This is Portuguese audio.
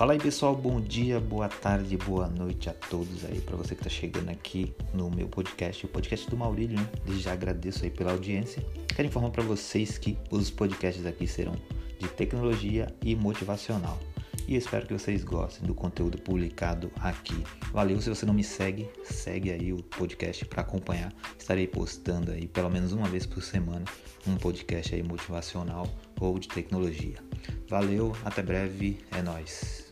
Fala aí pessoal, bom dia, boa tarde, boa noite a todos aí, para você que está chegando aqui no meu podcast, o podcast do Maurílio, né? Já agradeço aí pela audiência. Quero informar para vocês que os podcasts aqui serão de tecnologia e motivacional. E espero que vocês gostem do conteúdo publicado aqui. Valeu, se você não me segue, segue aí o podcast para acompanhar. Estarei postando aí pelo menos uma vez por semana um podcast aí motivacional ou de tecnologia. Valeu, até breve, é nós.